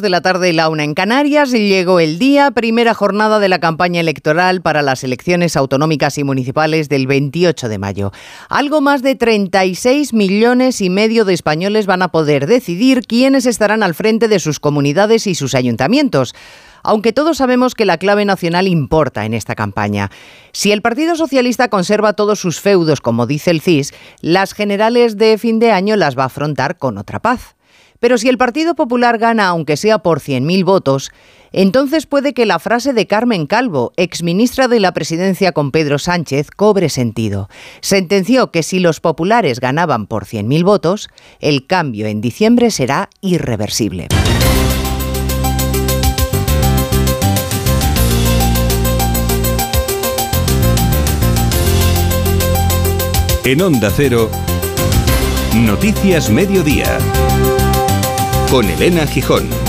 de la tarde y la una en Canarias llegó el día, primera jornada de la campaña electoral para las elecciones autonómicas y municipales del 28 de mayo. Algo más de 36 millones y medio de españoles van a poder decidir quiénes estarán al frente de sus comunidades y sus ayuntamientos aunque todos sabemos que la clave nacional importa en esta campaña. Si el Partido Socialista conserva todos sus feudos, como dice el CIS, las generales de fin de año las va a afrontar con otra paz. Pero si el Partido Popular gana, aunque sea por 100.000 votos, entonces puede que la frase de Carmen Calvo, exministra de la Presidencia con Pedro Sánchez, cobre sentido. Sentenció que si los populares ganaban por 100.000 votos, el cambio en diciembre será irreversible. En Onda Cero, Noticias Mediodía con Elena Gijón.